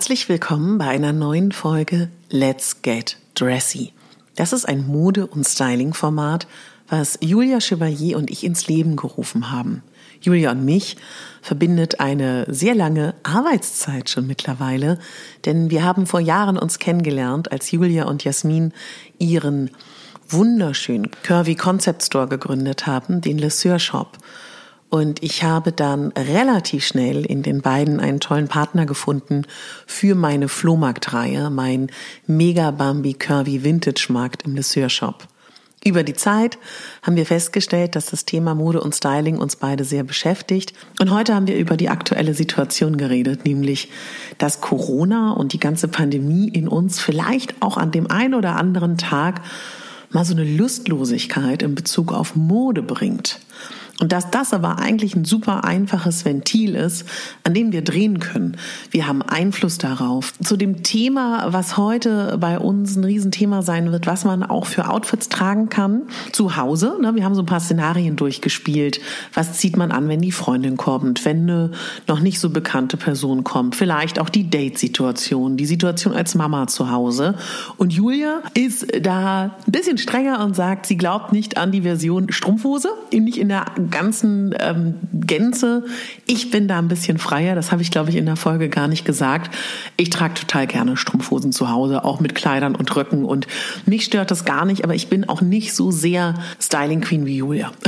Herzlich willkommen bei einer neuen Folge Let's Get Dressy. Das ist ein Mode- und Styling-Format, was Julia Chevalier und ich ins Leben gerufen haben. Julia und mich verbindet eine sehr lange Arbeitszeit schon mittlerweile, denn wir haben vor Jahren uns kennengelernt, als Julia und Jasmin ihren wunderschönen Curvy Concept Store gegründet haben, den Le Sœur Shop. Und ich habe dann relativ schnell in den beiden einen tollen Partner gefunden für meine Flohmarktreihe, mein Mega Bambi Curvy Vintage Markt im Lesseur Shop. Über die Zeit haben wir festgestellt, dass das Thema Mode und Styling uns beide sehr beschäftigt. Und heute haben wir über die aktuelle Situation geredet, nämlich, dass Corona und die ganze Pandemie in uns vielleicht auch an dem einen oder anderen Tag mal so eine Lustlosigkeit in Bezug auf Mode bringt. Und dass das aber eigentlich ein super einfaches Ventil ist, an dem wir drehen können. Wir haben Einfluss darauf. Zu dem Thema, was heute bei uns ein Riesenthema sein wird, was man auch für Outfits tragen kann, zu Hause. Ne? Wir haben so ein paar Szenarien durchgespielt. Was zieht man an, wenn die Freundin kommt, wenn eine noch nicht so bekannte Person kommt? Vielleicht auch die Date-Situation, die Situation als Mama zu Hause. Und Julia ist da ein bisschen strenger und sagt, sie glaubt nicht an die Version Strumpfhose, nicht in der ganzen ähm, Gänze. Ich bin da ein bisschen freier. Das habe ich, glaube ich, in der Folge gar nicht gesagt. Ich trage total gerne Strumpfhosen zu Hause, auch mit Kleidern und Röcken. Und mich stört das gar nicht, aber ich bin auch nicht so sehr Styling Queen wie Julia.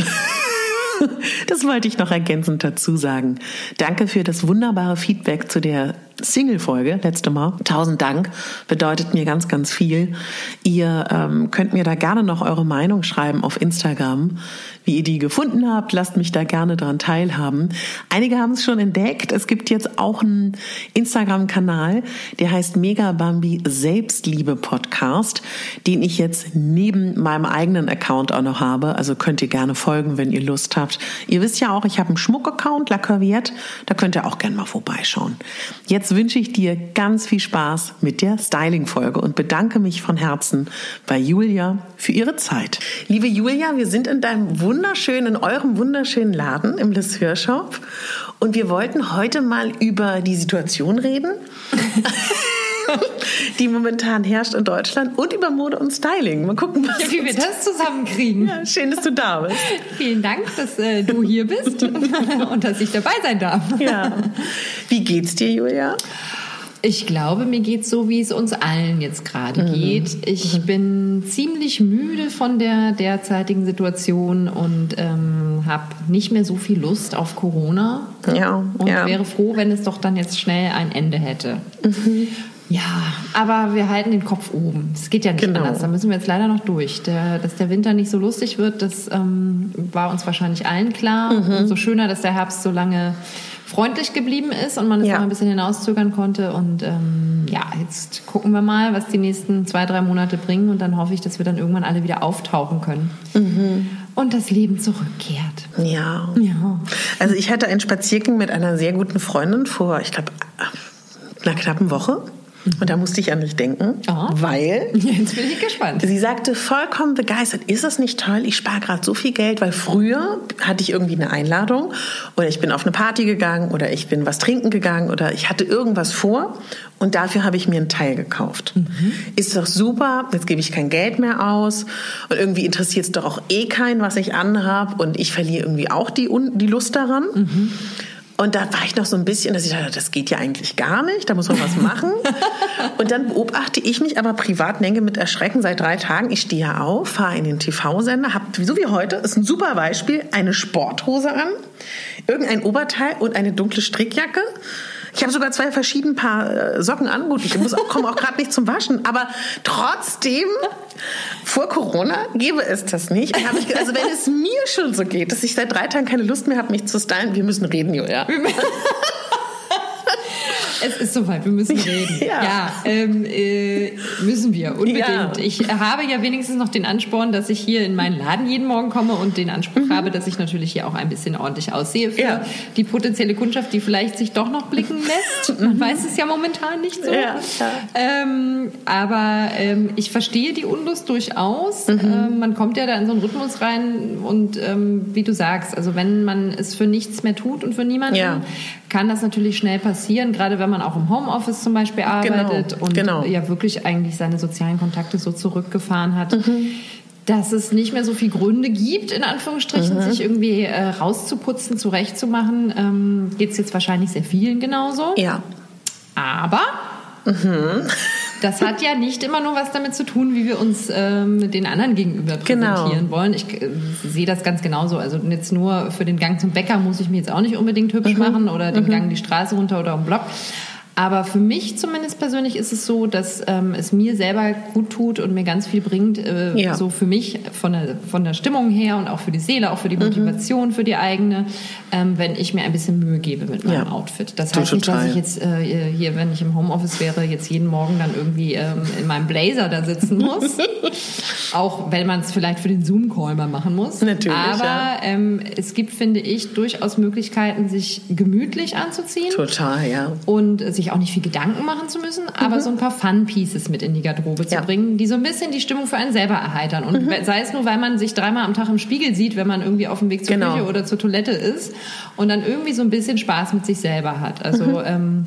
Das wollte ich noch ergänzend dazu sagen. Danke für das wunderbare Feedback zu der Single-Folge letzte Mal. Tausend Dank, bedeutet mir ganz, ganz viel. Ihr ähm, könnt mir da gerne noch eure Meinung schreiben auf Instagram, wie ihr die gefunden habt. Lasst mich da gerne dran teilhaben. Einige haben es schon entdeckt. Es gibt jetzt auch einen Instagram-Kanal, der heißt Mega Bambi Selbstliebe Podcast, den ich jetzt neben meinem eigenen Account auch noch habe. Also könnt ihr gerne folgen, wenn ihr Lust habt. Ihr wisst ja auch, ich habe einen Schmuck-Account, La Curviette. Da könnt ihr auch gerne mal vorbeischauen. Jetzt wünsche ich dir ganz viel Spaß mit der Styling-Folge und bedanke mich von Herzen bei Julia für ihre Zeit. Liebe Julia, wir sind in deinem wunderschönen, in eurem wunderschönen Laden im Les Hörshop und wir wollten heute mal über die Situation reden. die momentan herrscht in Deutschland und über Mode und Styling. Mal gucken, was ja, wie wir das zusammenkriegen. Ja, schön, dass du da bist. Vielen Dank, dass äh, du hier bist und dass ich dabei sein darf. Ja. Wie geht's dir, Julia? Ich glaube, mir geht so, wie es uns allen jetzt gerade mhm. geht. Ich mhm. bin ziemlich müde von der derzeitigen Situation und ähm, habe nicht mehr so viel Lust auf Corona. Ja. Und ja. wäre froh, wenn es doch dann jetzt schnell ein Ende hätte. Mhm. Ja, aber wir halten den Kopf oben. Es geht ja nicht genau. anders. Da müssen wir jetzt leider noch durch. Der, dass der Winter nicht so lustig wird, das ähm, war uns wahrscheinlich allen klar. Mhm. Umso schöner, dass der Herbst so lange freundlich geblieben ist und man es ja. noch ein bisschen hinauszögern konnte. Und ähm, ja, jetzt gucken wir mal, was die nächsten zwei, drei Monate bringen. Und dann hoffe ich, dass wir dann irgendwann alle wieder auftauchen können. Mhm. Und das Leben zurückkehrt. Ja. ja. Also ich hatte einen Spaziergang mit einer sehr guten Freundin vor, ich glaube, einer knappen Woche. Und da musste ich an dich denken, oh. weil. Jetzt bin ich gespannt. Sie sagte vollkommen begeistert: Ist es nicht toll? Ich spare gerade so viel Geld, weil früher hatte ich irgendwie eine Einladung oder ich bin auf eine Party gegangen oder ich bin was trinken gegangen oder ich hatte irgendwas vor und dafür habe ich mir einen Teil gekauft. Mhm. Ist doch super, jetzt gebe ich kein Geld mehr aus und irgendwie interessiert es doch auch eh keinen, was ich anhabe und ich verliere irgendwie auch die, die Lust daran. Mhm. Und da war ich noch so ein bisschen, dass ich dachte, das geht ja eigentlich gar nicht, da muss man was machen. und dann beobachte ich mich aber privat, denke mit Erschrecken seit drei Tagen, ich stehe ja auf, fahre in den TV-Sender, habe, so wie heute, ist ein super Beispiel, eine Sporthose an, irgendein Oberteil und eine dunkle Strickjacke. Ich habe sogar zwei verschiedene Paar äh, Socken an. Gut, ich muss auch, komme auch gerade nicht zum Waschen. Aber trotzdem, vor Corona gäbe es das nicht. Ich, also wenn es mir schon so geht, dass ich seit drei Tagen keine Lust mehr habe, mich zu stylen, wir müssen reden, Julia. Es ist soweit, wir müssen reden. Ja, ja ähm, äh, müssen wir, unbedingt. Ja. Ich habe ja wenigstens noch den Ansporn, dass ich hier in meinen Laden jeden Morgen komme und den Anspruch mhm. habe, dass ich natürlich hier auch ein bisschen ordentlich aussehe für ja. die potenzielle Kundschaft, die vielleicht sich doch noch blicken lässt. Man mhm. weiß es ja momentan nicht so. Ähm, aber ähm, ich verstehe die Unlust durchaus. Mhm. Ähm, man kommt ja da in so einen Rhythmus rein und ähm, wie du sagst, also wenn man es für nichts mehr tut und für niemanden, kann das natürlich schnell passieren, gerade wenn man auch im Homeoffice zum Beispiel arbeitet genau, und genau. ja wirklich eigentlich seine sozialen Kontakte so zurückgefahren hat. Mhm. Dass es nicht mehr so viele Gründe gibt, in Anführungsstrichen, mhm. sich irgendwie äh, rauszuputzen, zurechtzumachen, ähm, geht es jetzt wahrscheinlich sehr vielen genauso. Ja. Aber mhm. Das hat ja nicht immer nur was damit zu tun, wie wir uns ähm, den anderen gegenüber genau. präsentieren genau. wollen. Ich äh, sehe das ganz genauso. Also jetzt nur für den Gang zum Bäcker muss ich mir jetzt auch nicht unbedingt hübsch mhm. machen oder den mhm. Gang die Straße runter oder um Block. Aber für mich zumindest persönlich ist es so, dass ähm, es mir selber gut tut und mir ganz viel bringt, äh, ja. so für mich von der, von der Stimmung her und auch für die Seele, auch für die mhm. Motivation, mhm. für die eigene, ähm, wenn ich mir ein bisschen Mühe gebe mit meinem ja. Outfit. Das heißt nicht, dass ich jetzt äh, hier, wenn ich im Homeoffice wäre, jetzt jeden Morgen dann irgendwie ähm, in meinem Blazer da sitzen muss. auch wenn man es vielleicht für den Zoom-Call mal machen muss. Natürlich. Aber ja. ähm, es gibt, finde ich, durchaus Möglichkeiten, sich gemütlich anzuziehen. Total, ja. Und sich sich auch nicht viel Gedanken machen zu müssen, aber mhm. so ein paar Fun-Pieces mit in die Garderobe zu ja. bringen, die so ein bisschen die Stimmung für einen selber erheitern. Und mhm. sei es nur, weil man sich dreimal am Tag im Spiegel sieht, wenn man irgendwie auf dem Weg zur genau. Küche oder zur Toilette ist und dann irgendwie so ein bisschen Spaß mit sich selber hat. Also mhm. ähm,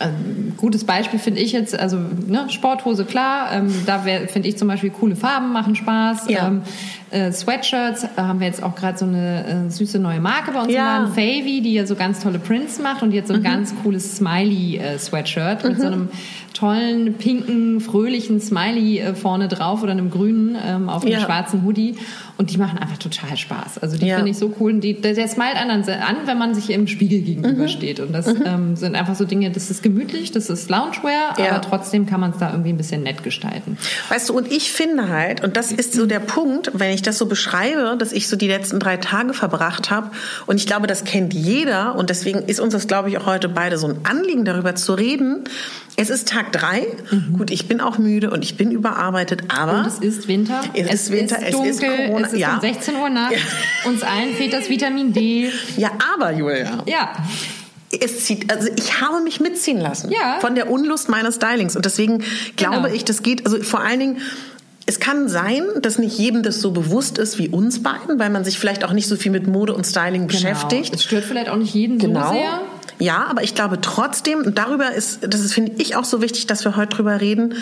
ein gutes Beispiel finde ich jetzt, also ne, Sporthose klar, ähm, da finde ich zum Beispiel coole Farben machen Spaß. Ja. Ähm, äh, Sweatshirts da haben wir jetzt auch gerade so eine äh, süße neue Marke bei uns ja. im Laden, Favy, die ja so ganz tolle Prints macht und jetzt so ein mhm. ganz cooles Smiley-Sweatshirt äh, mhm. mit so einem tollen, pinken, fröhlichen Smiley äh, vorne drauf oder einem grünen ähm, auf einem ja. schwarzen Hoodie. Und die machen einfach total Spaß. Also die ja. finde ich so cool. Und die, der, der smilet an, an, wenn man sich im Spiegel gegenübersteht. Mhm. Und das mhm. ähm, sind einfach so Dinge, das ist gemütlich, das ist Loungewear, ja. aber trotzdem kann man es da irgendwie ein bisschen nett gestalten. Weißt du, und ich finde halt, und das ist so der Punkt, wenn ich das so beschreibe, dass ich so die letzten drei Tage verbracht habe, und ich glaube, das kennt jeder, und deswegen ist uns das, glaube ich, auch heute beide so ein Anliegen, darüber zu reden. Es ist Tag drei. Mhm. Gut, ich bin auch müde und ich bin überarbeitet, aber. Und es ist Winter. Es, es ist Winter, ist dunkel, es ist Corona. Es ist ja. um 16 Uhr Nacht. Ja. Uns allen fehlt das Vitamin D. Ja, aber Julia. Ja es zieht, also ich habe mich mitziehen lassen ja. von der Unlust meines Stylings und deswegen glaube genau. ich, das geht, also vor allen Dingen, es kann sein, dass nicht jedem das so bewusst ist wie uns beiden, weil man sich vielleicht auch nicht so viel mit Mode und Styling genau. beschäftigt. Es stört vielleicht auch nicht jeden genau. so sehr. Ja, aber ich glaube trotzdem, und darüber ist, das ist, finde ich, auch so wichtig, dass wir heute drüber reden,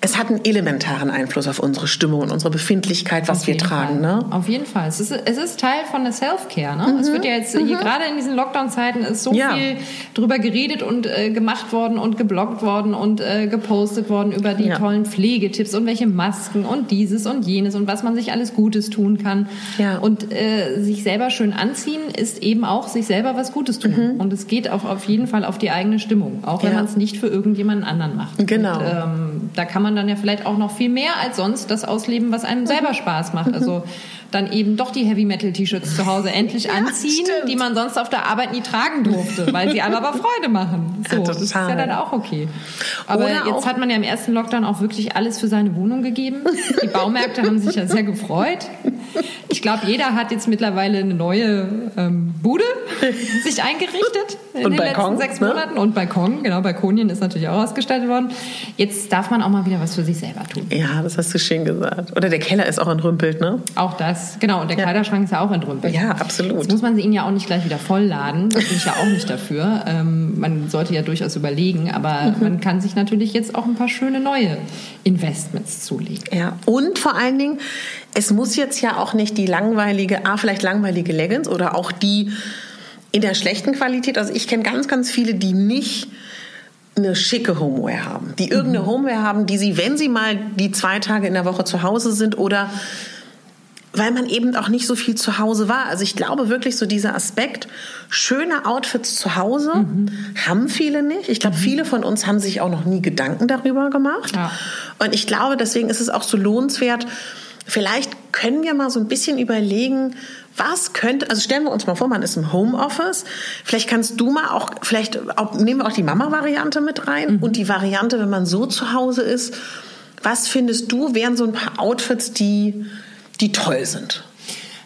es hat einen elementaren Einfluss auf unsere Stimmung und unsere Befindlichkeit, was wir tragen. Ne? Auf jeden Fall. Es ist, es ist Teil von der Self-Care. Ne? Mhm. Es wird ja jetzt mhm. hier gerade in diesen Lockdown-Zeiten ist so ja. viel drüber geredet und äh, gemacht worden und gebloggt worden und äh, gepostet worden über die ja. tollen Pflegetipps und welche Masken und dieses und jenes und was man sich alles Gutes tun kann. Ja. Und äh, sich selber schön anziehen ist eben auch sich selber was Gutes tun. Mhm. Und es geht auch auf jeden Fall auf die eigene Stimmung, auch wenn man es nicht für irgendjemanden anderen macht. Genau. Und, ähm, da kann man dann ja vielleicht auch noch viel mehr als sonst das ausleben, was einem selber Spaß macht. Also dann eben doch die Heavy Metal T-Shirts zu Hause endlich anziehen, ja, die man sonst auf der Arbeit nie tragen durfte, weil sie einem aber Freude machen. So, ja, das ist ja dann auch okay. Aber Oder jetzt hat man ja im ersten Lockdown auch wirklich alles für seine Wohnung gegeben. Die Baumärkte haben sich ja sehr gefreut. Ich glaube, jeder hat jetzt mittlerweile eine neue ähm, Bude sich eingerichtet in und den Balkon, letzten sechs ne? Monaten. Und Balkon, genau, Balkonien ist natürlich auch ausgestattet worden. Jetzt darf man auch mal wieder was für sich selber tun. Ja, das hast du schön gesagt. Oder der Keller ist auch entrümpelt, ne? Auch das, genau. Und der ja. Kleiderschrank ist ja auch entrümpelt. Ja, absolut. Jetzt muss man ihn ja auch nicht gleich wieder vollladen. Da bin ich ja auch nicht dafür. Ähm, man sollte ja durchaus überlegen, aber mhm. man kann sich natürlich jetzt auch ein paar schöne neue Investments zulegen. Ja, und vor allen Dingen, es muss jetzt ja auch nicht die langweilige, ah, vielleicht langweilige Leggings oder auch die in der schlechten Qualität. Also ich kenne ganz, ganz viele, die nicht eine schicke Homeware haben, die irgendeine mhm. Homeware haben, die sie, wenn sie mal die zwei Tage in der Woche zu Hause sind oder weil man eben auch nicht so viel zu Hause war. Also ich glaube wirklich so dieser Aspekt, schöne Outfits zu Hause mhm. haben viele nicht. Ich glaube, mhm. viele von uns haben sich auch noch nie Gedanken darüber gemacht. Ja. Und ich glaube, deswegen ist es auch so lohnenswert, Vielleicht können wir mal so ein bisschen überlegen, was könnte, also stellen wir uns mal vor, man ist im Homeoffice. Vielleicht kannst du mal auch, vielleicht auch, nehmen wir auch die Mama-Variante mit rein mhm. und die Variante, wenn man so zu Hause ist. Was findest du, wären so ein paar Outfits, die, die toll sind?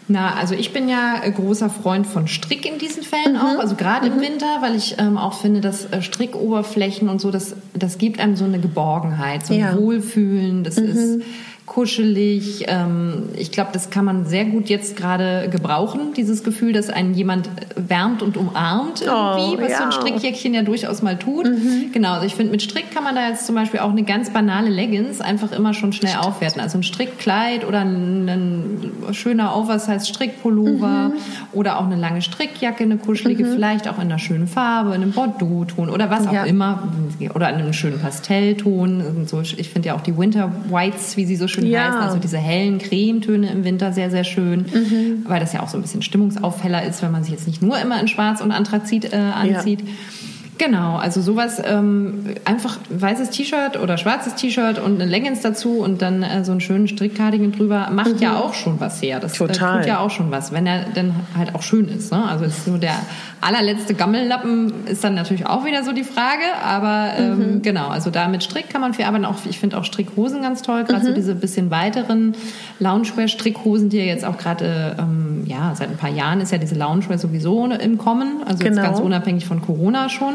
Na, also ich bin ja großer Freund von Strick in diesen Fällen mhm. auch, also gerade mhm. im Winter, weil ich ähm, auch finde, dass äh, Strickoberflächen und so, das, das gibt einem so eine Geborgenheit, so ein ja. Wohlfühlen, das mhm. ist kuschelig. Ähm, ich glaube, das kann man sehr gut jetzt gerade gebrauchen, dieses Gefühl, dass einen jemand wärmt und umarmt irgendwie, oh, was ja. so ein Strickjäckchen ja durchaus mal tut. Mhm. Genau, also ich finde, mit Strick kann man da jetzt zum Beispiel auch eine ganz banale Leggings einfach immer schon schnell Stimmt. aufwerten. Also ein Strickkleid oder ein, ein schöner Oversize-Strickpullover mhm. oder auch eine lange Strickjacke, eine kuschelige, mhm. vielleicht auch in einer schönen Farbe, in einem Bordeaux-Ton oder was auch ja. immer. Oder in einem schönen Pastellton. So, ich finde ja auch die Winter Whites, wie sie so schön schön ja. heißen. Also diese hellen Cremetöne im Winter sehr, sehr schön, mhm. weil das ja auch so ein bisschen Stimmungsaufheller ist, wenn man sich jetzt nicht nur immer in Schwarz und Anthrazit äh, anzieht. Ja. Genau, also sowas, ähm, einfach weißes T-Shirt oder schwarzes T-Shirt und eine Leggings dazu und dann äh, so einen schönen Strickcardigan drüber, macht mhm. ja auch schon was her. Das Total. Äh, tut ja auch schon was, wenn er dann halt auch schön ist. Ne? Also ist nur der allerletzte Gammellappen ist dann natürlich auch wieder so die Frage, aber ähm, mhm. genau, also da mit Strick kann man viel arbeiten. Auch, ich finde auch Strickhosen ganz toll, gerade mhm. so diese bisschen weiteren Loungewear-Strickhosen, die ja jetzt auch gerade, ähm, ja, seit ein paar Jahren ist ja diese Loungewear sowieso im Kommen, also genau. ganz unabhängig von Corona schon.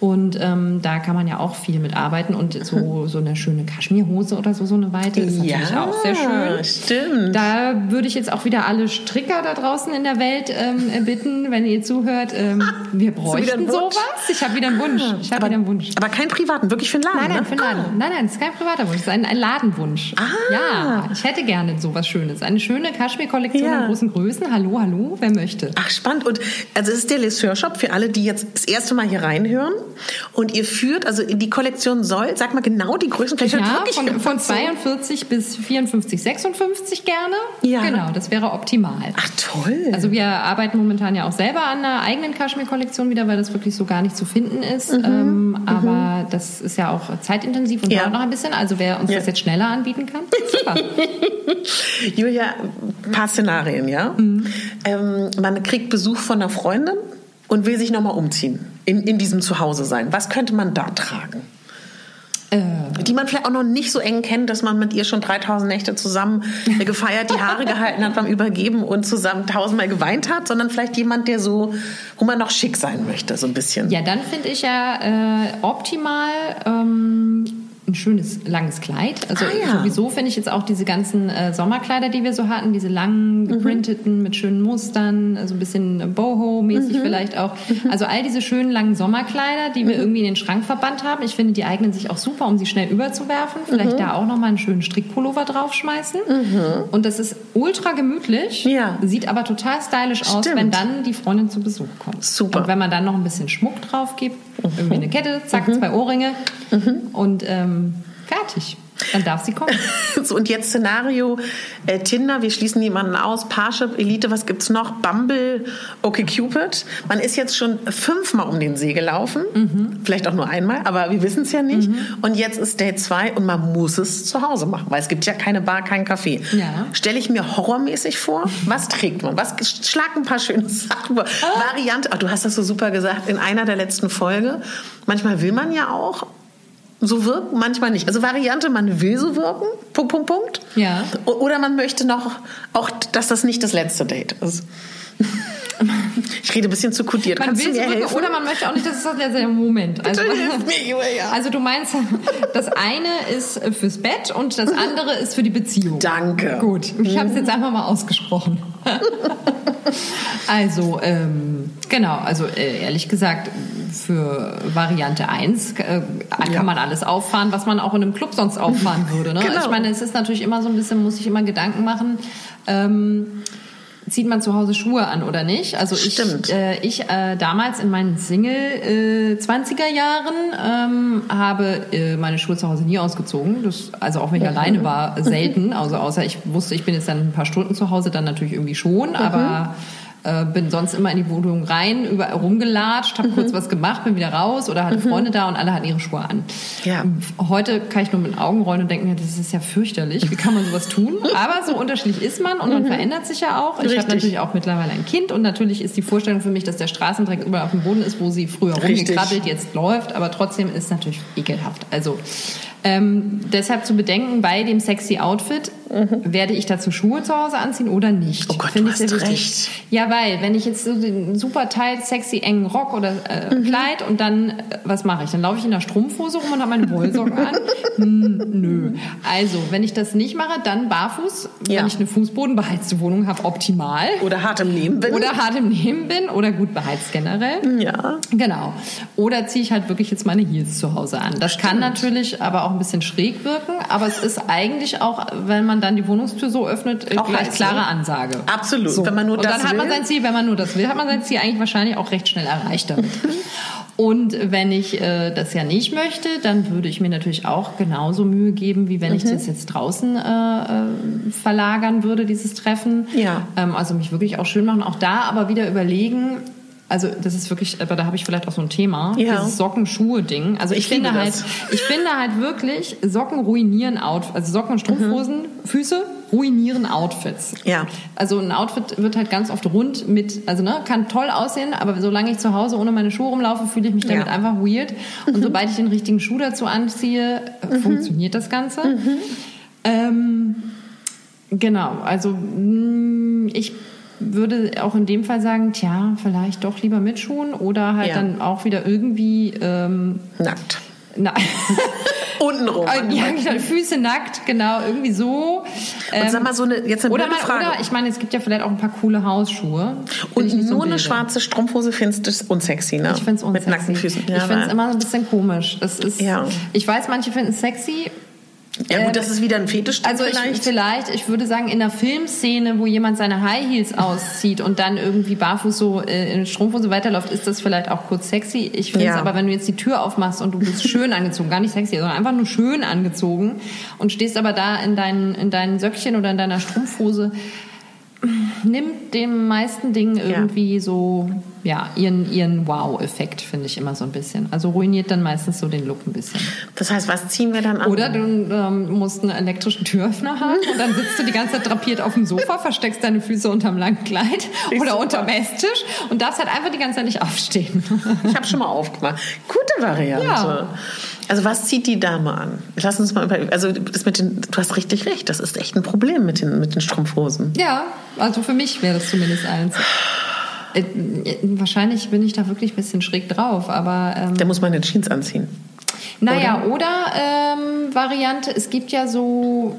Und ähm, da kann man ja auch viel mit arbeiten und so, so eine schöne Kaschmirhose oder so, so eine weite ist natürlich ja, auch sehr schön. Stimmt. Da würde ich jetzt auch wieder alle Stricker da draußen in der Welt ähm, bitten, wenn ihr zuhört, ähm, wir bräuchten sowas. Ich habe wieder einen Wunsch. Ich habe wieder einen Wunsch. Aber keinen privaten, wirklich für einen Laden. Nein, nein, ne? für einen Laden. Ah. Nein, nein, es ist kein privater Wunsch, es ist ein, ein Ladenwunsch. Ah. Ja, ich hätte gerne sowas Schönes. Eine schöne Kaschmir-Kollektion ja. in großen Größen. Hallo, hallo, wer möchte? Ach, spannend. Und also es ist der Lesseur-Shop für alle, die jetzt das erste Mal hier reinhören. Und ihr führt, also die Kollektion soll, sag mal genau die Größen, vielleicht ja, wirklich von, von 42 bis 54, 56 gerne. Ja. Genau, das wäre optimal. Ach toll. Also wir arbeiten momentan ja auch selber an einer eigenen Kaschmir-Kollektion wieder, weil das wirklich so gar nicht zu finden ist. Mhm. Ähm, mhm. aber das ist ja auch zeitintensiv und ja. dauert noch ein bisschen. Also wer uns ja. das jetzt schneller anbieten kann, super. Julia, ein paar Szenarien, ja? Mhm. Ähm, man kriegt Besuch von einer Freundin und will sich nochmal umziehen in, in diesem Zuhause sein. Was könnte man da tragen? Äh. Die man vielleicht auch noch nicht so eng kennt, dass man mit ihr schon 3000 Nächte zusammen gefeiert, die Haare gehalten hat beim Übergeben und zusammen tausendmal geweint hat, sondern vielleicht jemand, der so, wo man noch schick sein möchte, so ein bisschen. Ja, dann finde ich ja äh, optimal ähm, ein schönes langes Kleid. Also ah, ja. sowieso finde ich jetzt auch diese ganzen äh, Sommerkleider, die wir so hatten, diese langen, mhm. geprinteten mhm. mit schönen Mustern, so also ein bisschen Boho-mäßig mhm. vielleicht auch. Mhm. Also all diese schönen langen Sommerkleider, die wir mhm. irgendwie in den Schrank verbannt haben. Ich finde, die eignen sich auch super, um sie schnell überzuwerfen. Vielleicht mhm. da auch nochmal einen schönen Strickpullover draufschmeißen. Und das ist ultra gemütlich, ja. sieht aber total stylisch Stimmt. aus, wenn dann die Freundin zu Besuch kommt. Super. Und wenn man dann noch ein bisschen Schmuck drauf gibt, irgendwie eine Kette, zack, zwei Ohrringe und ähm, fertig. Dann darf sie kommen. so, und jetzt Szenario äh, Tinder, wir schließen niemanden aus, Parship, Elite, was gibt's noch? Bumble, okay Cupid. Man ist jetzt schon fünfmal um den See gelaufen, mhm. vielleicht auch nur einmal, aber wir wissen es ja nicht. Mhm. Und jetzt ist Date 2 und man muss es zu Hause machen, weil es gibt ja keine Bar, kein Café. Ja. Stelle ich mir horrormäßig vor, was trägt man? Was schlag ein paar schöne Sachen vor. Ah. Variante, oh, du hast das so super gesagt in einer der letzten Folge. Manchmal will man ja auch so wirken, manchmal nicht. Also Variante, man will so wirken, Punkt, Punkt, Punkt. Ja. Oder man möchte noch, auch, dass das nicht das letzte Date ist. Ich rede ein bisschen zu kodiert. Man Kannst will du mir helfen? Oder man möchte auch nicht, dass es das letzte Moment. Also, also du meinst, das eine ist fürs Bett und das andere ist für die Beziehung. Danke. Gut, ich habe es jetzt einfach mal ausgesprochen. also, ähm, genau, also äh, ehrlich gesagt, für Variante 1 äh, kann ja. man alles auffahren, was man auch in einem Club sonst auffahren würde. Ne? Genau. Ich meine, es ist natürlich immer so ein bisschen, muss ich immer Gedanken machen. Ähm, zieht man zu Hause Schuhe an oder nicht? Also ich, äh, ich äh, damals in meinen Single äh, 20er Jahren ähm, habe äh, meine Schuhe zu Hause nie ausgezogen. Das, also auch wenn ich mhm. alleine war, selten. Also außer ich wusste, ich bin jetzt dann ein paar Stunden zu Hause, dann natürlich irgendwie schon. Mhm. Aber äh, bin sonst immer in die Wohnung rein, überall rumgelatscht, habe mhm. kurz was gemacht, bin wieder raus oder hatte mhm. Freunde da und alle hatten ihre Schuhe an. Ja. Heute kann ich nur mit den Augen rollen und denke mir, das ist ja fürchterlich, wie kann man sowas tun? Aber so unterschiedlich ist man und man mhm. verändert sich ja auch. Ich habe natürlich auch mittlerweile ein Kind und natürlich ist die Vorstellung für mich, dass der Straßendreck überall auf dem Boden ist, wo sie früher rumgekrabbelt, jetzt läuft, aber trotzdem ist es natürlich ekelhaft. Also ähm, deshalb zu bedenken, bei dem sexy Outfit mhm. werde ich dazu Schuhe zu Hause anziehen oder nicht? Oh Gott, Find du hast recht. Ja, weil wenn ich jetzt so den super tight, sexy, engen Rock oder äh, mhm. Kleid und dann, äh, was mache ich? Dann laufe ich in der Strumpfhose rum und habe meine Wollsocken an? Hm, nö. Also, wenn ich das nicht mache, dann barfuß, ja. wenn ich eine fußbodenbeheizte Wohnung habe, optimal. Oder hart im Leben bin. Oder hart im Leben bin oder gut beheizt generell. Ja. Genau. Oder ziehe ich halt wirklich jetzt meine Heels zu Hause an. Das Stimmt. kann natürlich aber auch auch ein bisschen schräg wirken, aber es ist eigentlich auch, wenn man dann die Wohnungstür so öffnet, auch gleich klare ne? Ansage. Absolut. So. Wenn man nur Und das dann hat man sein Ziel, wenn man nur das will, hat man sein Ziel eigentlich wahrscheinlich auch recht schnell erreicht damit. Und wenn ich äh, das ja nicht möchte, dann würde ich mir natürlich auch genauso Mühe geben, wie wenn mhm. ich das jetzt draußen äh, äh, verlagern würde, dieses Treffen. Ja. Ähm, also mich wirklich auch schön machen. Auch da aber wieder überlegen, also das ist wirklich, aber da habe ich vielleicht auch so ein Thema, ja. dieses Socken-Schuhe-Ding. Also ich, ich finde halt, ich finde halt wirklich, Socken ruinieren Outfits, also Socken und Strumpfhosen, mhm. Füße ruinieren Outfits. Ja. Also ein Outfit wird halt ganz oft rund mit, also ne, kann toll aussehen, aber solange ich zu Hause ohne meine Schuhe rumlaufe, fühle ich mich damit ja. einfach weird. Und mhm. sobald ich den richtigen Schuh dazu anziehe, mhm. funktioniert das Ganze. Mhm. Ähm, genau, also mm, ich würde auch in dem Fall sagen, tja, vielleicht doch lieber mit Schuhen oder halt ja. dann auch wieder irgendwie ähm, nackt. Na Untenrum. ja, genau, Füße nackt, genau, irgendwie so. Und sag mal so eine, jetzt eine oder, blöde Frage. Oder ich meine, es gibt ja vielleicht auch ein paar coole Hausschuhe. Und nur so eine schwarze Strumpfhose findest du unsexy, ne? Ich finde es unsexy. Mit nackten Füßen. Ja, ich finde es immer ein bisschen komisch. Das ist, ja. Ich weiß, manche finden es sexy. Ja gut, ähm, das ist wieder ein Fetisch. Also vielleicht. Ich, vielleicht, ich würde sagen, in einer Filmszene, wo jemand seine High Heels auszieht und dann irgendwie barfuß so äh, in Strumpfhose weiterläuft, ist das vielleicht auch kurz sexy. Ich finde es ja. aber, wenn du jetzt die Tür aufmachst und du bist schön angezogen, gar nicht sexy, sondern einfach nur schön angezogen und stehst aber da in deinen, in deinen Söckchen oder in deiner Strumpfhose, nimmt den meisten Dingen irgendwie ja. so ja, ihren, ihren Wow-Effekt, finde ich immer so ein bisschen. Also ruiniert dann meistens so den Look ein bisschen. Das heißt, was ziehen wir dann an? Oder du ähm, musst einen elektrischen Türöffner haben und dann sitzt du die ganze Zeit drapiert auf dem Sofa, versteckst deine Füße unterm langen Kleid ich oder unterm Esstisch und darfst halt einfach die ganze Zeit nicht aufstehen. Ich habe schon mal aufgemacht. Gute Variante. Ja. Also was zieht die Dame an? Lass uns mal über, also das mit den, du hast richtig recht, das ist echt ein Problem mit den, mit den Strumpfhosen. Ja, also für mich wäre das zumindest eins. Äh, wahrscheinlich bin ich da wirklich ein bisschen schräg drauf, aber. Ähm, da muss man eine Jeans anziehen. Naja, oder, oder ähm, Variante, es gibt ja so.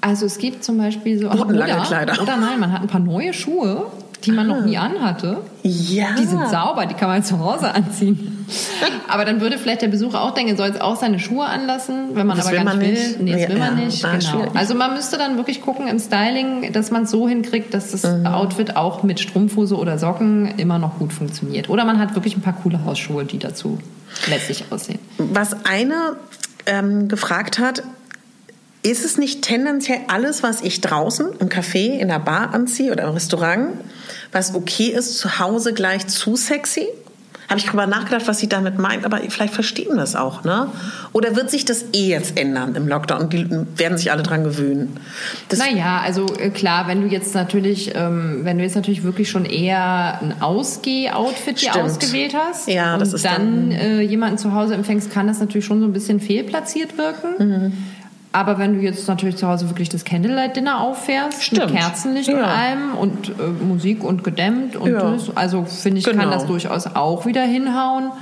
Also es gibt zum Beispiel so. Ach, oder, Kleider. oder nein, man hat ein paar neue Schuhe die man noch nie ah. anhatte. Ja. Die sind sauber, die kann man zu Hause anziehen. aber dann würde vielleicht der Besucher auch denken, soll jetzt auch seine Schuhe anlassen, wenn man das aber gar nicht will. Nicht. Nee, das will man nicht. Ah, genau. Also man müsste dann wirklich gucken im Styling, dass man es so hinkriegt, dass das mhm. Outfit auch mit Strumpfhose oder Socken immer noch gut funktioniert. Oder man hat wirklich ein paar coole Hausschuhe, die dazu letztlich aussehen. Was eine ähm, gefragt hat, ist es nicht tendenziell alles, was ich draußen im Café, in der Bar anziehe oder im Restaurant, was okay ist, zu Hause gleich zu sexy? Habe ich darüber nachgedacht, was sie damit meint, aber vielleicht verstehen das auch, ne? Oder wird sich das eh jetzt ändern im Lockdown und die werden sich alle dran gewöhnen? Das naja, also äh, klar, wenn du jetzt natürlich, ähm, wenn du jetzt natürlich wirklich schon eher ein Ausgeh-Outfit dir ausgewählt hast ja, das und ist dann, dann äh, jemanden zu Hause empfängst, kann das natürlich schon so ein bisschen fehlplatziert wirken. Mhm. Aber wenn du jetzt natürlich zu Hause wirklich das Candlelight-Dinner auffährst, Stimmt. mit Kerzenlicht ja. und allem und äh, Musik und gedämmt und ja. das, also finde ich, genau. kann das durchaus auch wieder hinhauen.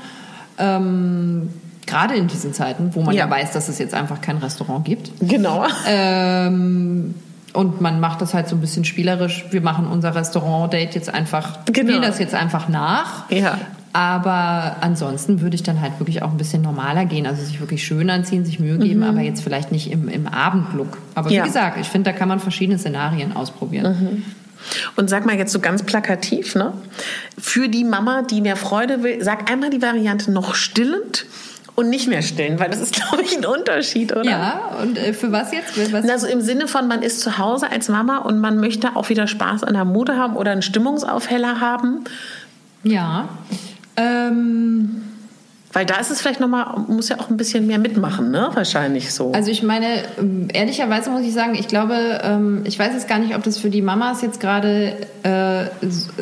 Ähm, Gerade in diesen Zeiten, wo man ja. ja. weiß, dass es jetzt einfach kein Restaurant gibt. Genau. Ähm, und man macht das halt so ein bisschen spielerisch. Wir machen unser Restaurant-Date jetzt einfach, genau. spielen das jetzt einfach nach. Ja. Aber ansonsten würde ich dann halt wirklich auch ein bisschen normaler gehen, also sich wirklich schön anziehen, sich Mühe geben, mhm. aber jetzt vielleicht nicht im, im Abendlook. Aber wie ja. gesagt, ich finde, da kann man verschiedene Szenarien ausprobieren. Mhm. Und sag mal jetzt so ganz plakativ, ne? Für die Mama, die mehr Freude will, sag einmal die Variante noch stillend und nicht mehr stillen, weil das ist, glaube ich, ein Unterschied, oder? Ja, und äh, für was jetzt? Was? Also im Sinne von, man ist zu Hause als Mama und man möchte auch wieder Spaß an der Mode haben oder einen Stimmungsaufheller haben. Ja. Ähm, weil da ist es vielleicht nochmal, muss ja auch ein bisschen mehr mitmachen, ne? Wahrscheinlich so. Also ich meine, ähm, ehrlicherweise muss ich sagen, ich glaube, ähm, ich weiß jetzt gar nicht, ob das für die Mamas jetzt gerade, äh,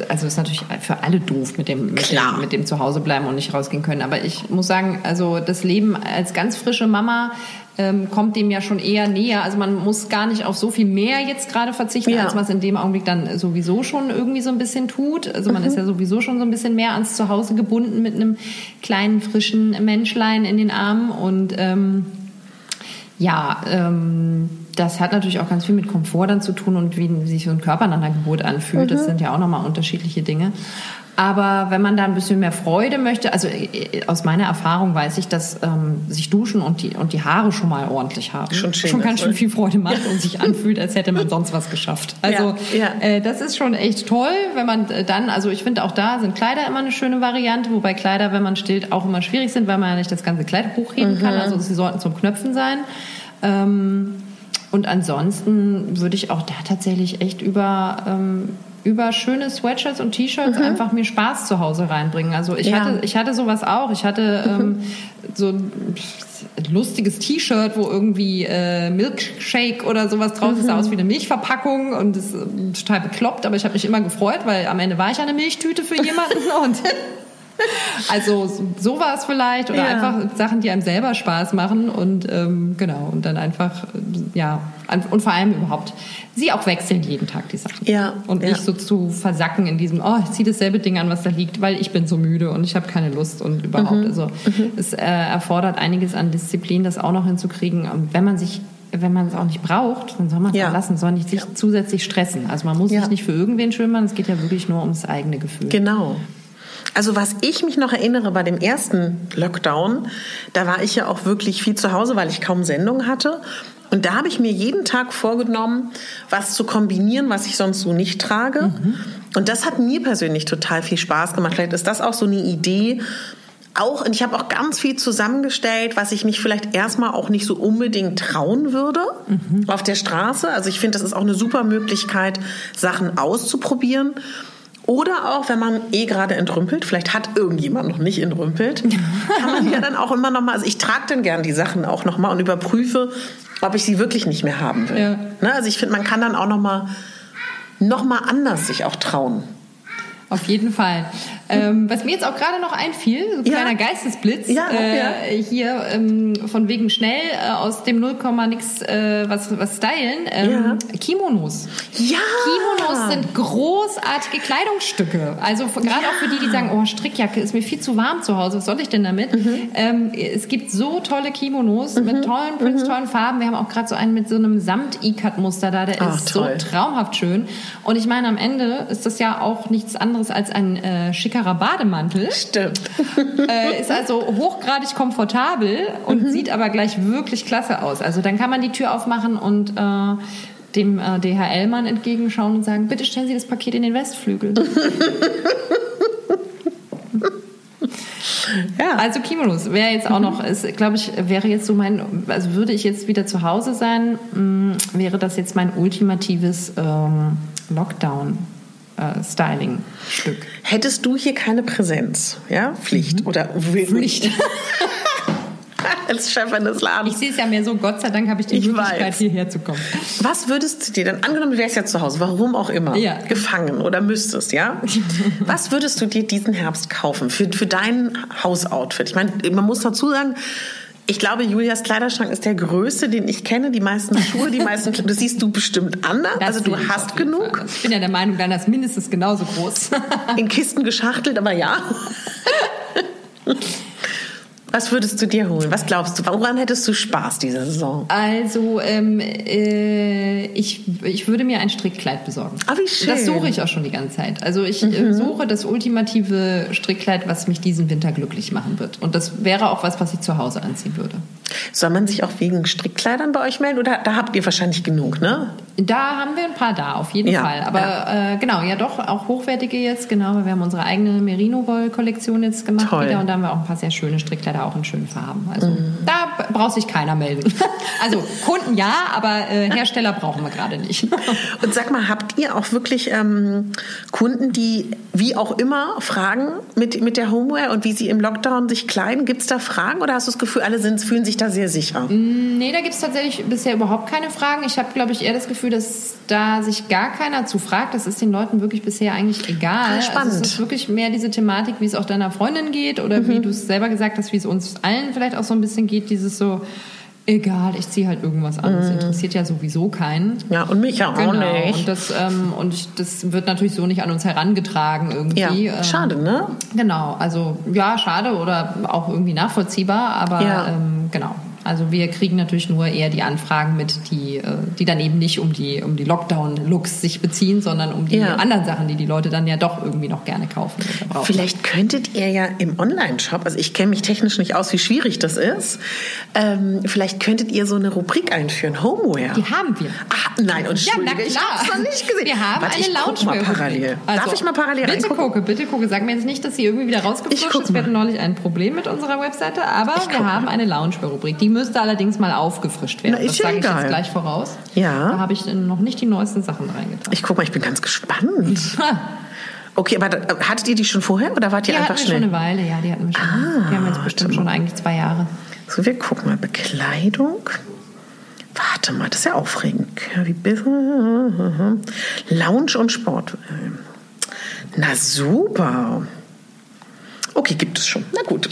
also ist natürlich für alle doof mit dem, mit dem, mit dem Zuhause bleiben und nicht rausgehen können. Aber ich muss sagen, also das Leben als ganz frische Mama ähm, kommt dem ja schon eher näher. Also man muss gar nicht auf so viel mehr jetzt gerade verzichten, ja. als man es in dem Augenblick dann sowieso schon irgendwie so ein bisschen tut. Also man mhm. ist ja sowieso schon so ein bisschen mehr ans Zuhause gebunden mit einem kleinen, frischen Menschlein in den Armen. Und ähm, ja, ähm, das hat natürlich auch ganz viel mit Komfort dann zu tun und wie sich so ein Körper nach einer Geburt anfühlt. Mhm. Das sind ja auch nochmal unterschiedliche Dinge. Aber wenn man da ein bisschen mehr Freude möchte, also äh, aus meiner Erfahrung weiß ich, dass ähm, sich duschen und die, und die Haare schon mal ordentlich haben. Schon, schön, schon ganz schön viel Freude macht und sich anfühlt, als hätte man sonst was geschafft. Also ja, ja. Äh, das ist schon echt toll, wenn man äh, dann, also ich finde auch da sind Kleider immer eine schöne Variante, wobei Kleider, wenn man stillt, auch immer schwierig sind, weil man ja nicht das ganze Kleid hochheben mhm. kann. Also sie sollten zum Knöpfen sein. Ähm, und ansonsten würde ich auch da tatsächlich echt über ähm, über schöne Sweatshirts und T-Shirts mhm. einfach mir Spaß zu Hause reinbringen. Also ich ja. hatte ich hatte sowas auch. Ich hatte ähm, so ein lustiges T-Shirt, wo irgendwie äh, Milkshake oder sowas drauf ist, mhm. sah aus wie eine Milchverpackung und ist äh, total bekloppt, aber ich habe mich immer gefreut, weil am Ende war ich eine Milchtüte für jemanden und also sowas vielleicht oder ja. einfach Sachen, die einem selber Spaß machen und ähm, genau und dann einfach ja und vor allem überhaupt sie auch wechseln jeden Tag die Sachen ja. und ja. nicht so zu versacken in diesem oh ich ziehe dasselbe Ding an was da liegt weil ich bin so müde und ich habe keine Lust und überhaupt mhm. also mhm. es äh, erfordert einiges an Disziplin das auch noch hinzukriegen und wenn man sich wenn man es auch nicht braucht, dann soll man es ja. lassen, soll nicht sich ja. zusätzlich stressen. Also man muss ja. sich nicht für irgendwen schön machen, es geht ja wirklich nur ums eigene Gefühl. Genau. Also was ich mich noch erinnere bei dem ersten Lockdown, da war ich ja auch wirklich viel zu Hause, weil ich kaum Sendung hatte. Und da habe ich mir jeden Tag vorgenommen, was zu kombinieren, was ich sonst so nicht trage. Mhm. Und das hat mir persönlich total viel Spaß gemacht. Vielleicht ist das auch so eine Idee. Auch, und ich habe auch ganz viel zusammengestellt, was ich mich vielleicht erstmal auch nicht so unbedingt trauen würde mhm. auf der Straße. Also ich finde, das ist auch eine super Möglichkeit, Sachen auszuprobieren. Oder auch, wenn man eh gerade entrümpelt, vielleicht hat irgendjemand noch nicht entrümpelt, kann man ja dann auch immer noch mal, also ich trage dann gern die Sachen auch noch mal und überprüfe, ob ich sie wirklich nicht mehr haben will. Ja. Ne? Also ich finde, man kann dann auch noch mal, noch mal anders sich auch trauen. Auf jeden Fall. Ähm, was mir jetzt auch gerade noch einfiel, so ein ja. kleiner Geistesblitz, ja, äh, ja. hier ähm, von wegen schnell äh, aus dem 0, nix äh, was, was stylen. Ähm, Kimonos. Ja. Kimonos sind großartige Kleidungsstücke. Also gerade auch für die, die sagen, oh, Strickjacke ist mir viel zu warm zu Hause, was soll ich denn damit? Mhm. Ähm, es gibt so tolle Kimonos mhm. mit tollen Prints, mhm. tollen Farben. Wir haben auch gerade so einen mit so einem Samt-E-Cut-Muster da, der Ach, ist toll. so traumhaft schön. Und ich meine, am Ende ist das ja auch nichts anderes als ein äh, schicker dickerer Bademantel. Stimmt. Äh, ist also hochgradig komfortabel und mhm. sieht aber gleich wirklich klasse aus. Also dann kann man die Tür aufmachen und äh, dem äh, DHL-Mann entgegenschauen und sagen, bitte stellen Sie das Paket in den Westflügel. Ja. Also Kimonos wäre jetzt auch noch, glaube ich, wäre jetzt so mein, also würde ich jetzt wieder zu Hause sein, mh, mm, wäre das jetzt mein ultimatives ähm, Lockdown. Äh, Styling-Stück. Hättest du hier keine Präsenz, ja, Pflicht mhm. oder Pflicht. als Chefin des Ladens. Ich sehe es ja mehr so, Gott sei Dank habe ich die ich Möglichkeit, weiß. hierher zu kommen. Was würdest du dir denn, angenommen du wärst ja zu Hause, warum auch immer, ja. gefangen oder müsstest, ja? Was würdest du dir diesen Herbst kaufen für, für dein Hausoutfit? Ich meine, man muss dazu sagen, ich glaube, Julias Kleiderschrank ist der größte, den ich kenne. Die meisten Schuhe, die meisten, das siehst du bestimmt anders. Das also du hast genug. Ich bin ja der Meinung, dann ist mindestens genauso groß. In Kisten geschachtelt, aber ja. Was würdest du dir holen? Was glaubst du? Woran hättest du Spaß diese Saison? Also ähm, äh, ich, ich würde mir ein Strickkleid besorgen. Ah, wie schön. Das suche ich auch schon die ganze Zeit. Also ich äh, mhm. suche das ultimative Strickkleid, was mich diesen Winter glücklich machen wird. Und das wäre auch was, was ich zu Hause anziehen würde. Soll man sich auch wegen Strickkleidern bei euch melden? Oder da habt ihr wahrscheinlich genug, ne? Da haben wir ein paar da, auf jeden ja, Fall. Aber ja. Äh, genau, ja doch, auch hochwertige jetzt. Genau, wir haben unsere eigene Merino-Woll-Kollektion jetzt gemacht Toll. wieder. Und da haben wir auch ein paar sehr schöne Strickkleider auch in schönen Farben. Also mhm. da braucht sich keiner melden. Also Kunden ja, aber äh, Hersteller brauchen wir gerade nicht. Und sag mal, habt ihr auch wirklich ähm, Kunden, die wie auch immer fragen mit, mit der Homeware und wie sie im Lockdown sich kleiden? Gibt es da Fragen oder hast du das Gefühl, alle sind, fühlen sich da sehr sicher? Mm, nee, da gibt es tatsächlich bisher überhaupt keine Fragen. Ich habe, glaube ich, eher das Gefühl, dass da sich gar keiner zu fragt. Das ist den Leuten wirklich bisher eigentlich egal. Spannend. Also es ist wirklich mehr diese Thematik, wie es auch deiner Freundin geht oder mhm. wie du es selber gesagt hast, wie es uns allen vielleicht auch so ein bisschen geht, dieses so, egal, ich ziehe halt irgendwas an. Das mhm. interessiert ja sowieso keinen. Ja, und mich auch genau. nicht. Und das, ähm, und das wird natürlich so nicht an uns herangetragen irgendwie. Ja, schade, ne? Genau, also ja, schade oder auch irgendwie nachvollziehbar, aber ja. ähm, genau. Also wir kriegen natürlich nur eher die Anfragen mit, die, äh, die dann eben nicht um die, um die Lockdown-Looks sich beziehen, sondern um die ja. anderen Sachen, die die Leute dann ja doch irgendwie noch gerne kaufen. Vielleicht könntet ihr ja im Online-Shop, also ich kenne mich technisch nicht aus, wie schwierig das ist, ähm, vielleicht könntet ihr so eine Rubrik einführen, Homeware. Die haben wir. Ach, nein, und ja, na klar. ich habe es noch nicht gesehen. Wir haben Warte, eine Lounge mal parallel. Also, Darf ich mal parallel Bitte reingucken? gucke, bitte gucke. Sag mir jetzt nicht, dass sie irgendwie wieder rausgeflutscht ist. Wir hatten neulich ein Problem mit unserer Webseite, aber wir haben eine Lounge-Rubrik. Die müsste allerdings mal aufgefrischt werden. Na, das sage ich jetzt gleich voraus. Ja. Da habe ich noch nicht die neuesten Sachen reingetan. Ich guck mal, ich bin ganz gespannt. Okay, aber da, hattet ihr die schon vorher oder wart ihr die einfach schnell? Die hatten wir schon eine Weile, ja, die hatten wir schon. Ah, die haben jetzt bestimmt schon eigentlich zwei Jahre. So, wir gucken mal. Bekleidung. Warte mal, das ist ja aufregend. Lounge und Sport. Na super. Okay, gibt es schon. Na gut.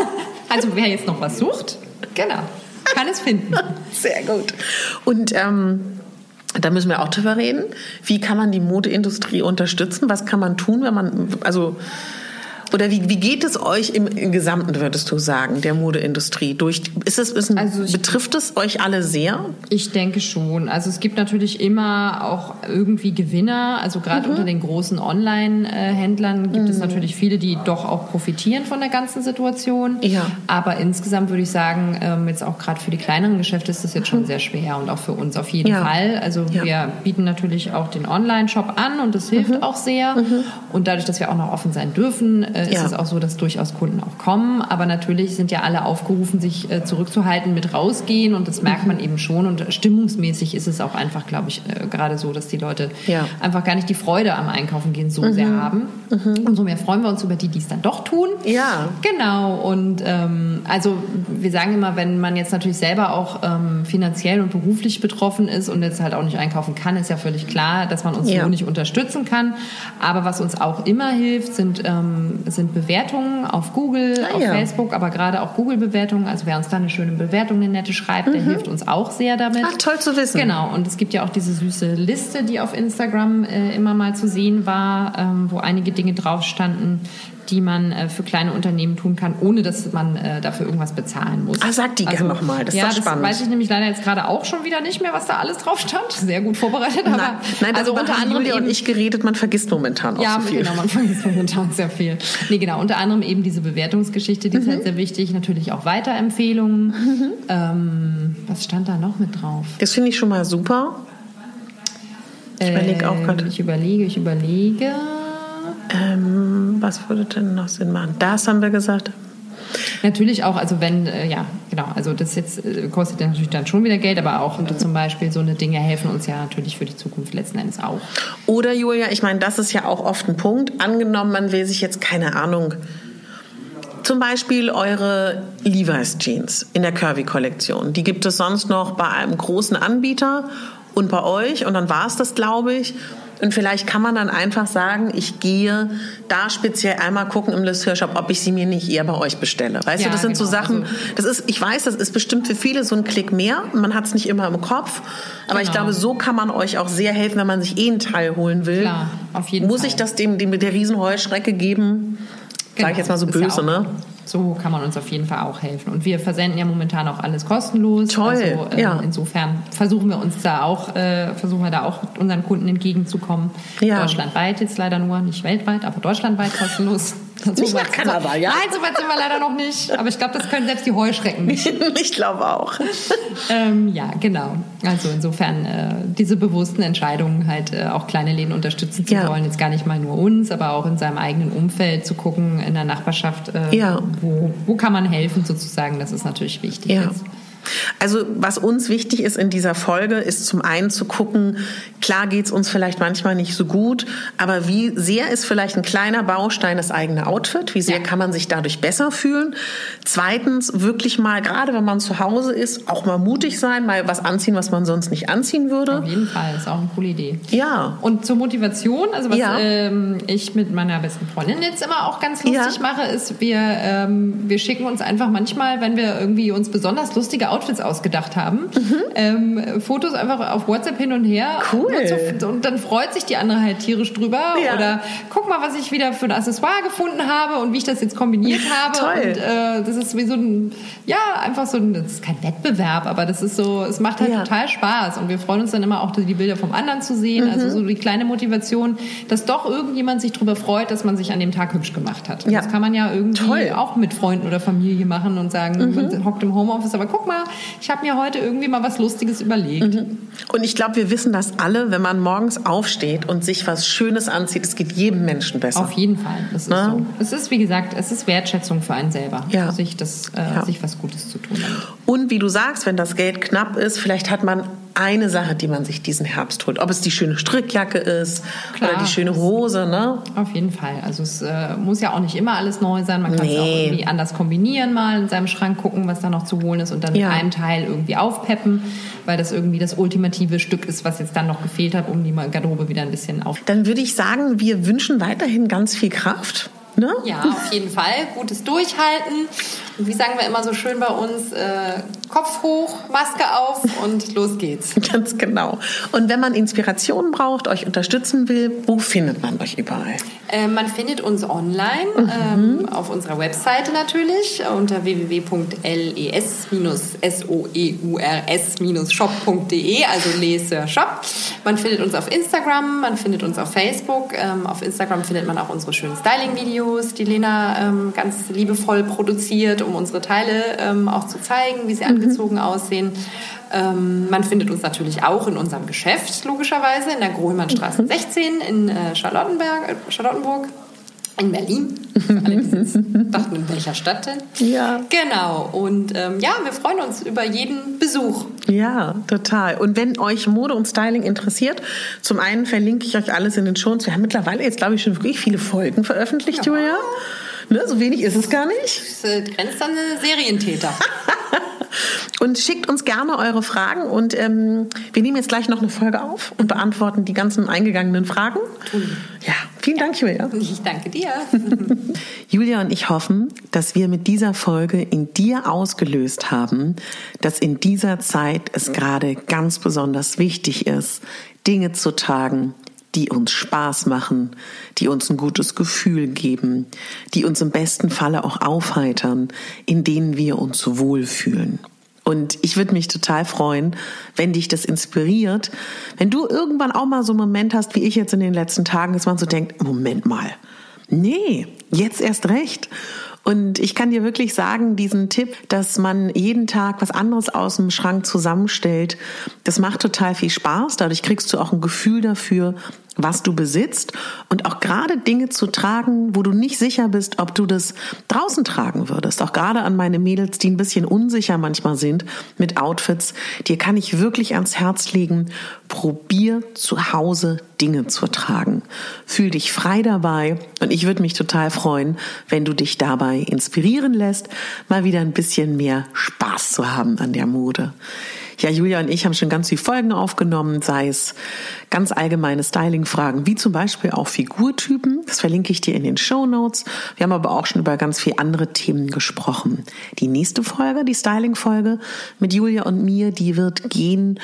also wer jetzt noch was sucht, genau, kann es finden. Sehr gut. Und ähm, da müssen wir auch drüber reden. Wie kann man die Modeindustrie unterstützen? Was kann man tun, wenn man, also oder wie, wie geht es euch im, im Gesamten, würdest du sagen, der Modeindustrie? Durch, ist es, ist ein, also ich, betrifft es euch alle sehr? Ich denke schon. Also es gibt natürlich immer auch irgendwie Gewinner. Also gerade mhm. unter den großen Online-Händlern gibt mhm. es natürlich viele, die doch auch profitieren von der ganzen Situation. Ja. Aber insgesamt würde ich sagen, ähm, jetzt auch gerade für die kleineren Geschäfte ist das jetzt schon mhm. sehr schwer und auch für uns auf jeden ja. Fall. Also ja. wir bieten natürlich auch den Online-Shop an und das hilft mhm. auch sehr. Mhm. Und dadurch, dass wir auch noch offen sein dürfen, äh, ist ja. es auch so, dass durchaus Kunden auch kommen. Aber natürlich sind ja alle aufgerufen, sich äh, zurückzuhalten mit rausgehen und das merkt mhm. man eben schon. Und stimmungsmäßig ist es auch einfach, glaube ich, äh, gerade so, dass die Leute ja. einfach gar nicht die Freude am Einkaufen gehen so mhm. sehr haben. Mhm. Umso mehr freuen wir uns über die, die es dann doch tun. Ja. Genau. Und ähm, also wir sagen immer, wenn man jetzt natürlich selber auch ähm, finanziell und beruflich betroffen ist und jetzt halt auch nicht einkaufen kann, ist ja völlig klar, dass man uns ja. so nicht unterstützen kann. Aber was uns auch immer hilft, sind ähm, sind Bewertungen auf Google, ah, auf ja. Facebook, aber gerade auch Google-Bewertungen. Also wer uns da eine schöne Bewertung, eine nette schreibt, mhm. der hilft uns auch sehr damit. Ach, toll zu wissen. Genau. Und es gibt ja auch diese süße Liste, die auf Instagram äh, immer mal zu sehen war, ähm, wo einige Dinge drauf standen, die man äh, für kleine Unternehmen tun kann, ohne dass man äh, dafür irgendwas bezahlen muss. Ah, sag die also, gerne nochmal, das ist ja, doch spannend. das weiß ich nämlich leider jetzt gerade auch schon wieder nicht mehr, was da alles drauf stand. Sehr gut vorbereitet, aber nein, nein also unter anderem Julia eben, und ich geredet, man vergisst momentan auch ja, so viel. genau, man vergisst momentan sehr viel. Nee, genau, unter anderem eben diese Bewertungsgeschichte, die mhm. ist halt sehr wichtig, natürlich auch Weiterempfehlungen. Mhm. Ähm, was stand da noch mit drauf? Das finde ich schon mal super. Ich überlege auch ähm, gerade. Ich überlege, ich überlege. Ähm, was würde denn noch Sinn machen? Das haben wir gesagt. Natürlich auch, also wenn, äh, ja, genau, also das jetzt äh, kostet natürlich dann schon wieder Geld, aber auch zum Beispiel so eine Dinge helfen uns ja natürlich für die Zukunft letzten Endes auch. Oder Julia, ich meine, das ist ja auch oft ein Punkt. Angenommen, man will sich jetzt keine Ahnung zum Beispiel eure Levi's Jeans in der Curvy-Kollektion. Die gibt es sonst noch bei einem großen Anbieter und bei euch. Und dann war es das, glaube ich. Und vielleicht kann man dann einfach sagen, ich gehe da speziell einmal gucken im Shop, ob ich sie mir nicht eher bei euch bestelle. Weißt ja, du, das sind genau. so Sachen, also das ist, ich weiß, das ist bestimmt für viele so ein Klick mehr. Man hat es nicht immer im Kopf. Aber genau. ich glaube, so kann man euch auch sehr helfen, wenn man sich eh einen Teil holen will. Klar, auf jeden Muss Fall. ich das dem, dem der Riesenheuschrecke geben? Genau. Sag ich jetzt mal so böse, ja ne? So kann man uns auf jeden Fall auch helfen. Und wir versenden ja momentan auch alles kostenlos. Toll. Also, äh, ja. Insofern versuchen wir uns da auch, äh, versuchen wir da auch unseren Kunden entgegenzukommen. Ja. Deutschlandweit jetzt leider nur, nicht weltweit, aber deutschlandweit kostenlos. Nicht nach Kanada, ja? Nein, so weit sind wir leider noch nicht. Aber ich glaube, das können selbst die Heuschrecken nicht. ich glaube auch. ähm, ja, genau. Also insofern äh, diese bewussten Entscheidungen, halt äh, auch kleine Läden unterstützen zu ja. wollen. Jetzt gar nicht mal nur uns, aber auch in seinem eigenen Umfeld zu gucken, in der Nachbarschaft, äh, ja. wo, wo kann man helfen sozusagen. Das ist natürlich wichtig. Ja. Jetzt. Also was uns wichtig ist in dieser Folge, ist zum einen zu gucken, klar geht es uns vielleicht manchmal nicht so gut, aber wie sehr ist vielleicht ein kleiner Baustein das eigene Outfit? Wie sehr ja. kann man sich dadurch besser fühlen? Zweitens, wirklich mal, gerade wenn man zu Hause ist, auch mal mutig sein, mal was anziehen, was man sonst nicht anziehen würde. Auf jeden Fall, ist auch eine coole Idee. Ja. Und zur Motivation, also was ja. ähm, ich mit meiner besten Freundin jetzt immer auch ganz lustig ja. mache, ist, wir, ähm, wir schicken uns einfach manchmal, wenn wir irgendwie uns besonders lustige Outfits Outfits ausgedacht haben. Mhm. Ähm, Fotos einfach auf WhatsApp hin und her. Cool. Und, so, und, dann freut sich die andere halt tierisch drüber. Ja. Oder guck mal, was ich wieder für ein Accessoire gefunden habe und wie ich das jetzt kombiniert habe. Toll. Und äh, das ist wie so ein, ja, einfach so ein, das ist kein Wettbewerb, aber das ist so, es macht halt ja. total Spaß. Und wir freuen uns dann immer auch, die Bilder vom anderen zu sehen. Mhm. Also so die kleine Motivation, dass doch irgendjemand sich darüber freut, dass man sich an dem Tag hübsch gemacht hat. Ja. Das kann man ja irgendwie Toll. auch mit Freunden oder Familie machen und sagen, mhm. man hockt im Homeoffice, aber guck mal, ich habe mir heute irgendwie mal was Lustiges überlegt. Mhm. Und ich glaube, wir wissen das alle, wenn man morgens aufsteht und sich was Schönes anzieht, es geht jedem Menschen besser. Auf jeden Fall. Das ist Na? so. Es ist, wie gesagt, es ist Wertschätzung für einen selber, ja. sich, das, äh, ja. sich was Gutes zu tun. Damit. Und wie du sagst, wenn das Geld knapp ist, vielleicht hat man eine Sache, die man sich diesen Herbst holt. Ob es die schöne Strickjacke ist Klar, oder die schöne Hose, ne? Auf jeden Fall. Also es äh, muss ja auch nicht immer alles neu sein. Man kann nee. es auch irgendwie anders kombinieren, mal in seinem Schrank gucken, was da noch zu holen ist und dann ja. Mit einem Teil irgendwie aufpeppen, weil das irgendwie das ultimative Stück ist, was jetzt dann noch gefehlt hat, um die Garderobe wieder ein bisschen auf. Dann würde ich sagen, wir wünschen weiterhin ganz viel Kraft. Ne? Ja, auf jeden Fall. Gutes Durchhalten. Und wie sagen wir immer so schön bei uns, äh, Kopf hoch, Maske auf und los geht's. Ganz genau. Und wenn man Inspiration braucht, euch unterstützen will, wo findet man euch überall? Äh, man findet uns online, mhm. ähm, auf unserer Webseite natürlich, unter www.les-soeurs-shop.de, also Leser Shop. Man findet uns auf Instagram, man findet uns auf Facebook. Ähm, auf Instagram findet man auch unsere schönen Styling-Videos, die Lena ähm, ganz liebevoll produziert, um unsere Teile ähm, auch zu zeigen, wie sie mhm. Angezogen aussehen. Ähm, man findet uns natürlich auch in unserem Geschäft, logischerweise, in der Grohlmannstraße 16 mhm. in äh, Charlottenberg, äh, Charlottenburg. In Berlin. Die dachten, in welcher Stadt denn? Ja. Genau. Und ähm, ja, wir freuen uns über jeden Besuch. Ja, total. Und wenn euch Mode und Styling interessiert, zum einen verlinke ich euch alles in den Shows. Wir haben mittlerweile jetzt, glaube ich, schon wirklich viele Folgen veröffentlicht, ja. Julia. Ne, so wenig ist es gar nicht. Das äh, grenzt an eine Serientäter. und schickt uns gerne eure Fragen und ähm, wir nehmen jetzt gleich noch eine Folge auf und beantworten die ganzen eingegangenen Fragen. Ja, vielen Dank, Julia. Ich danke dir. Julia und ich hoffen, dass wir mit dieser Folge in dir ausgelöst haben, dass in dieser Zeit es gerade ganz besonders wichtig ist, Dinge zu tragen, die uns Spaß machen, die uns ein gutes Gefühl geben, die uns im besten Falle auch aufheitern, in denen wir uns wohlfühlen. Und ich würde mich total freuen, wenn dich das inspiriert, wenn du irgendwann auch mal so einen Moment hast, wie ich jetzt in den letzten Tagen, dass man so denkt, Moment mal, nee, jetzt erst recht. Und ich kann dir wirklich sagen, diesen Tipp, dass man jeden Tag was anderes aus dem Schrank zusammenstellt, das macht total viel Spaß. Dadurch kriegst du auch ein Gefühl dafür, was du besitzt und auch gerade Dinge zu tragen, wo du nicht sicher bist, ob du das draußen tragen würdest. Auch gerade an meine Mädels, die ein bisschen unsicher manchmal sind mit Outfits, dir kann ich wirklich ans Herz legen, probier zu Hause Dinge zu tragen. Fühl dich frei dabei und ich würde mich total freuen, wenn du dich dabei inspirieren lässt, mal wieder ein bisschen mehr Spaß zu haben an der Mode. Ja, Julia und ich haben schon ganz viele Folgen aufgenommen, sei es ganz allgemeine Styling-Fragen, wie zum Beispiel auch Figurtypen. Das verlinke ich dir in den Show Notes. Wir haben aber auch schon über ganz viele andere Themen gesprochen. Die nächste Folge, die Styling-Folge mit Julia und mir, die wird gehen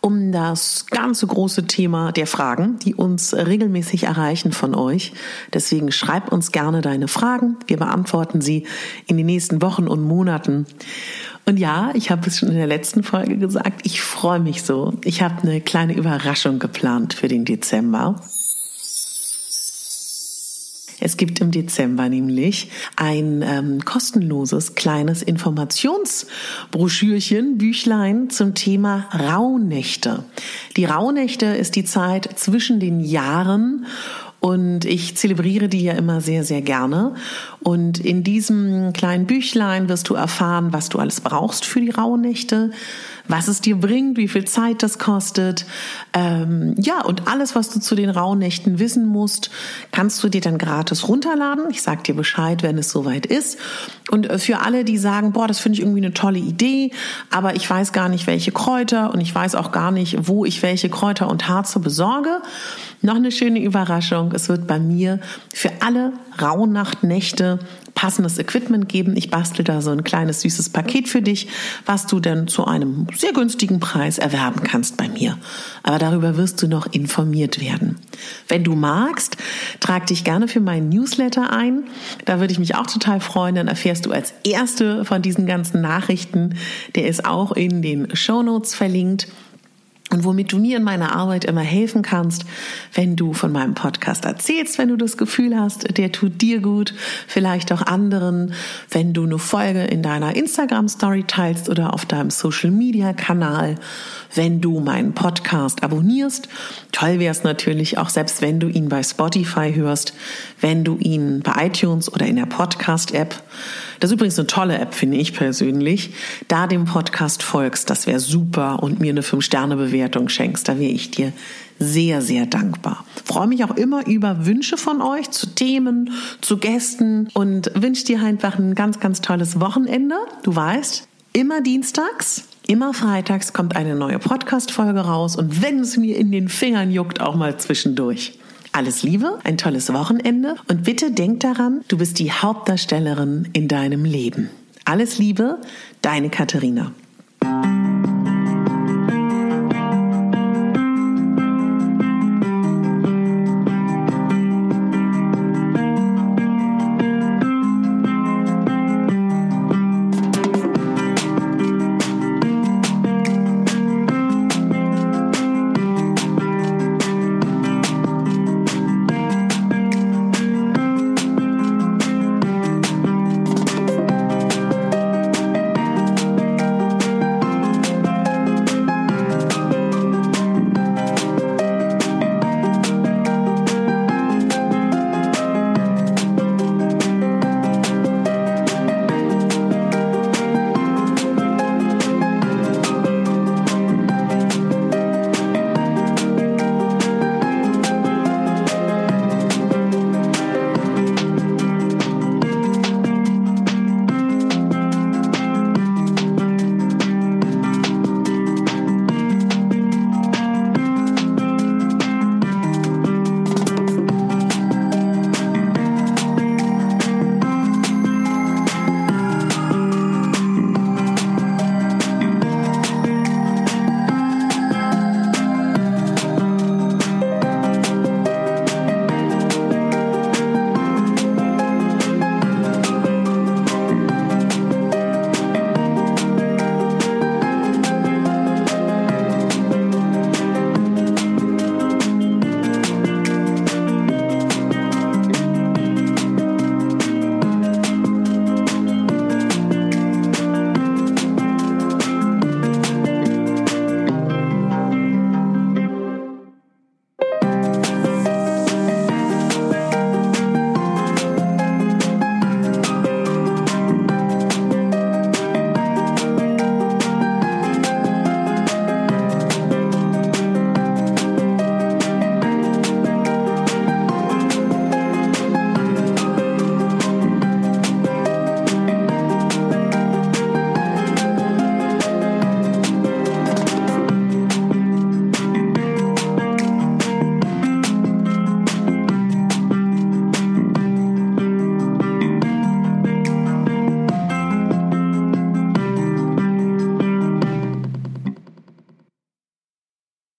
um das ganze große Thema der Fragen, die uns regelmäßig erreichen von euch. Deswegen schreib uns gerne deine Fragen. Wir beantworten sie in den nächsten Wochen und Monaten. Und ja, ich habe es schon in der letzten Folge gesagt, ich freue mich so. Ich habe eine kleine Überraschung geplant für den Dezember. Es gibt im Dezember nämlich ein ähm, kostenloses kleines Informationsbroschürchen, Büchlein zum Thema Rauhnächte. Die Rauhnächte ist die Zeit zwischen den Jahren und ich zelebriere die ja immer sehr, sehr gerne. Und in diesem kleinen Büchlein wirst du erfahren, was du alles brauchst für die Rauhnächte was es dir bringt, wie viel Zeit das kostet. Ähm, ja, und alles, was du zu den Rauhnächten wissen musst, kannst du dir dann gratis runterladen. Ich sag dir Bescheid, wenn es soweit ist. Und äh, für alle, die sagen, boah, das finde ich irgendwie eine tolle Idee, aber ich weiß gar nicht, welche Kräuter und ich weiß auch gar nicht, wo ich welche Kräuter und Harze besorge. Noch eine schöne Überraschung. Es wird bei mir für alle Rauhnachtnächte passendes Equipment geben. Ich bastel da so ein kleines süßes Paket für dich, was du dann zu einem sehr günstigen Preis erwerben kannst bei mir. Aber darüber wirst du noch informiert werden. Wenn du magst, trag dich gerne für meinen Newsletter ein. Da würde ich mich auch total freuen. Dann erfährst du als erste von diesen ganzen Nachrichten. Der ist auch in den Show Notes verlinkt und womit du mir in meiner Arbeit immer helfen kannst, wenn du von meinem Podcast erzählst, wenn du das Gefühl hast, der tut dir gut, vielleicht auch anderen, wenn du eine Folge in deiner Instagram Story teilst oder auf deinem Social Media Kanal, wenn du meinen Podcast abonnierst. Toll wäre es natürlich auch, selbst wenn du ihn bei Spotify hörst, wenn du ihn bei iTunes oder in der Podcast App das ist übrigens eine tolle App, finde ich persönlich. Da dem Podcast folgst, das wäre super und mir eine 5-Sterne-Bewertung schenkst, da wäre ich dir sehr, sehr dankbar. Freue mich auch immer über Wünsche von euch zu Themen, zu Gästen und wünsche dir einfach ein ganz, ganz tolles Wochenende. Du weißt, immer dienstags, immer freitags kommt eine neue Podcast-Folge raus und wenn es mir in den Fingern juckt, auch mal zwischendurch. Alles Liebe, ein tolles Wochenende und bitte denk daran, du bist die Hauptdarstellerin in deinem Leben. Alles Liebe, deine Katharina.